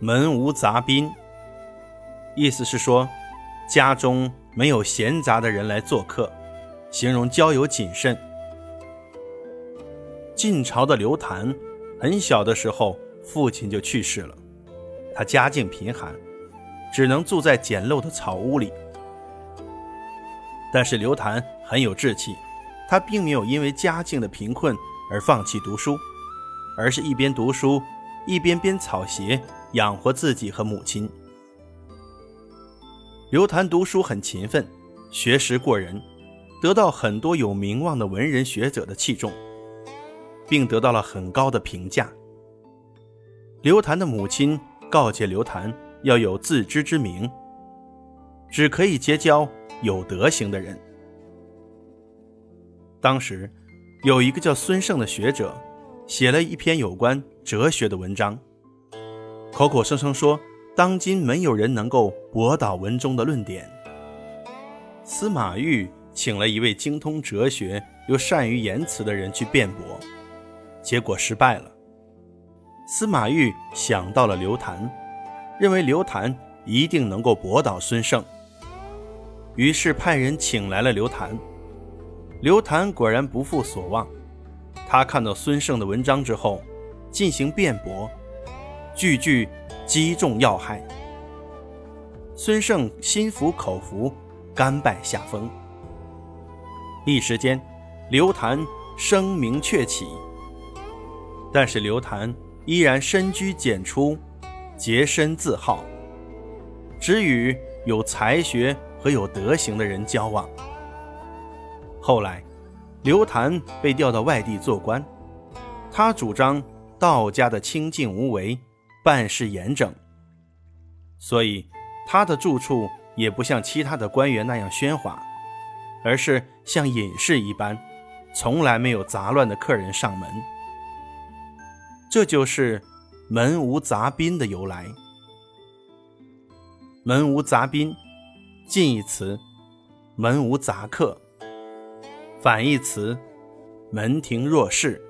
门无杂宾，意思是说家中没有闲杂的人来做客，形容交友谨慎。晋朝的刘谭很小的时候，父亲就去世了，他家境贫寒，只能住在简陋的草屋里。但是刘谭很有志气，他并没有因为家境的贫困而放弃读书，而是一边读书一边编草鞋养活自己和母亲。刘谭读书很勤奋，学识过人，得到很多有名望的文人学者的器重。并得到了很高的评价。刘谭的母亲告诫刘谭要有自知之明，只可以结交有德行的人。当时有一个叫孙胜的学者，写了一篇有关哲学的文章，口口声声说当今没有人能够驳倒文中的论点。司马懿请了一位精通哲学又善于言辞的人去辩驳。结果失败了。司马懿想到了刘谭，认为刘谭一定能够驳倒孙胜，于是派人请来了刘谭。刘谭果然不负所望，他看到孙胜的文章之后，进行辩驳，句句击中要害。孙胜心服口服，甘拜下风。一时间，刘谭声名鹊起。但是刘谭依然深居简出，洁身自好，只与有才学和有德行的人交往。后来，刘谭被调到外地做官，他主张道家的清静无为，办事严整，所以他的住处也不像其他的官员那样喧哗，而是像隐士一般，从来没有杂乱的客人上门。这就是“门无杂宾”的由来。“门无杂宾”，近义词“门无杂客”，反义词“门庭若市”。